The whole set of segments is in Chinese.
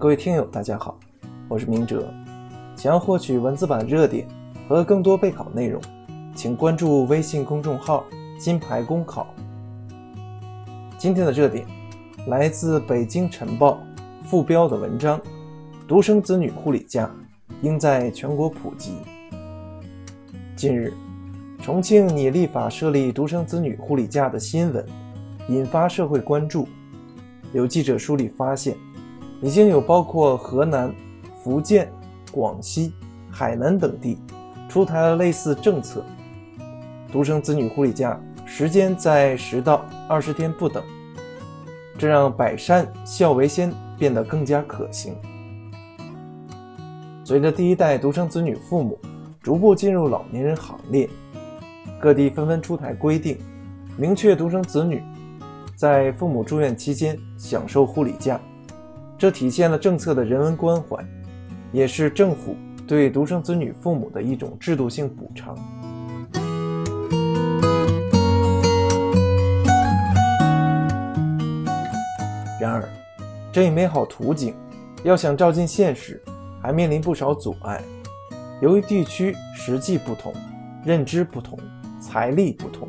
各位听友，大家好，我是明哲。想要获取文字版热点和更多备考内容，请关注微信公众号“金牌公考”。今天的热点来自《北京晨报》副标的文章：“独生子女护理假应在全国普及。”近日，重庆拟立法设立独生子女护理假的新闻引发社会关注。有记者梳理发现，已经有包括河南、福建、广西、海南等地出台了类似政策，独生子女护理假时间在十到二十天不等，这让百善孝为先变得更加可行。随着第一代独生子女父母逐步进入老年人行列，各地纷纷出台规定，明确独生子女。在父母住院期间享受护理假，这体现了政策的人文关怀，也是政府对独生子女父母的一种制度性补偿。然而，这一美好图景要想照进现实，还面临不少阻碍。由于地区实际不同、认知不同、财力不同。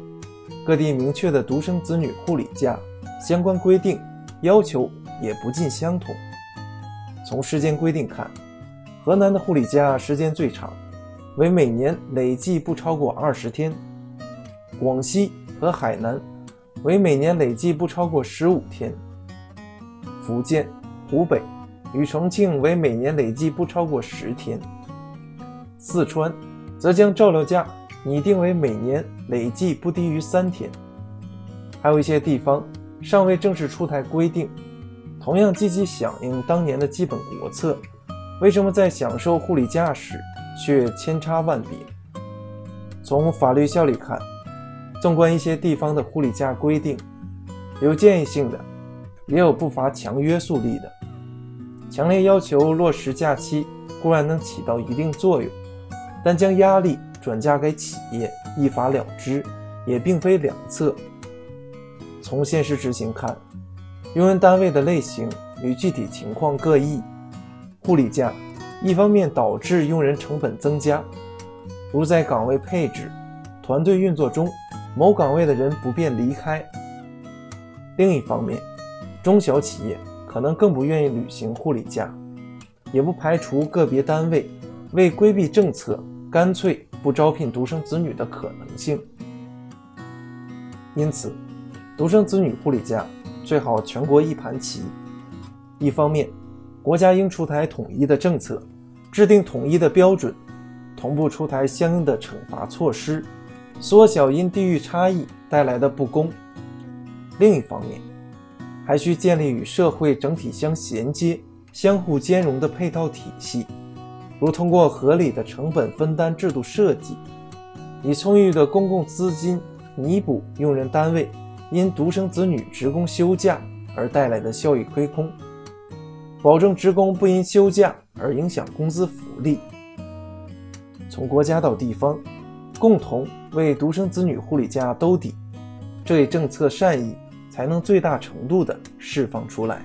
各地明确的独生子女护理假相关规定要求也不尽相同。从时间规定看，河南的护理假时间最长，为每年累计不超过二十天；广西和海南为每年累计不超过十五天；福建、湖北与重庆为每年累计不超过十天；四川则将照料假。拟定为每年累计不低于三天，还有一些地方尚未正式出台规定，同样积极响应当年的基本国策，为什么在享受护理假时却千差万别？从法律效力看，纵观一些地方的护理假规定，有建议性的，也有不乏强约束力的。强烈要求落实假期固然能起到一定作用，但将压力。转嫁给企业一罚了之，也并非良策。从现实执行看，用人单位的类型与具体情况各异。护理假一方面导致用人成本增加，如在岗位配置、团队运作中，某岗位的人不便离开；另一方面，中小企业可能更不愿意履行护理假，也不排除个别单位为规避政策，干脆。不招聘独生子女的可能性，因此，独生子女护理假最好全国一盘棋。一方面，国家应出台统一的政策，制定统一的标准，同步出台相应的惩罚措施，缩小因地域差异带来的不公；另一方面，还需建立与社会整体相衔接、相互兼容的配套体系。如通过合理的成本分担制度设计，以充裕的公共资金弥补用人单位因独生子女职工休假而带来的效益亏空，保证职工不因休假而影响工资福利。从国家到地方，共同为独生子女护理假兜底，这一政策善意才能最大程度的释放出来。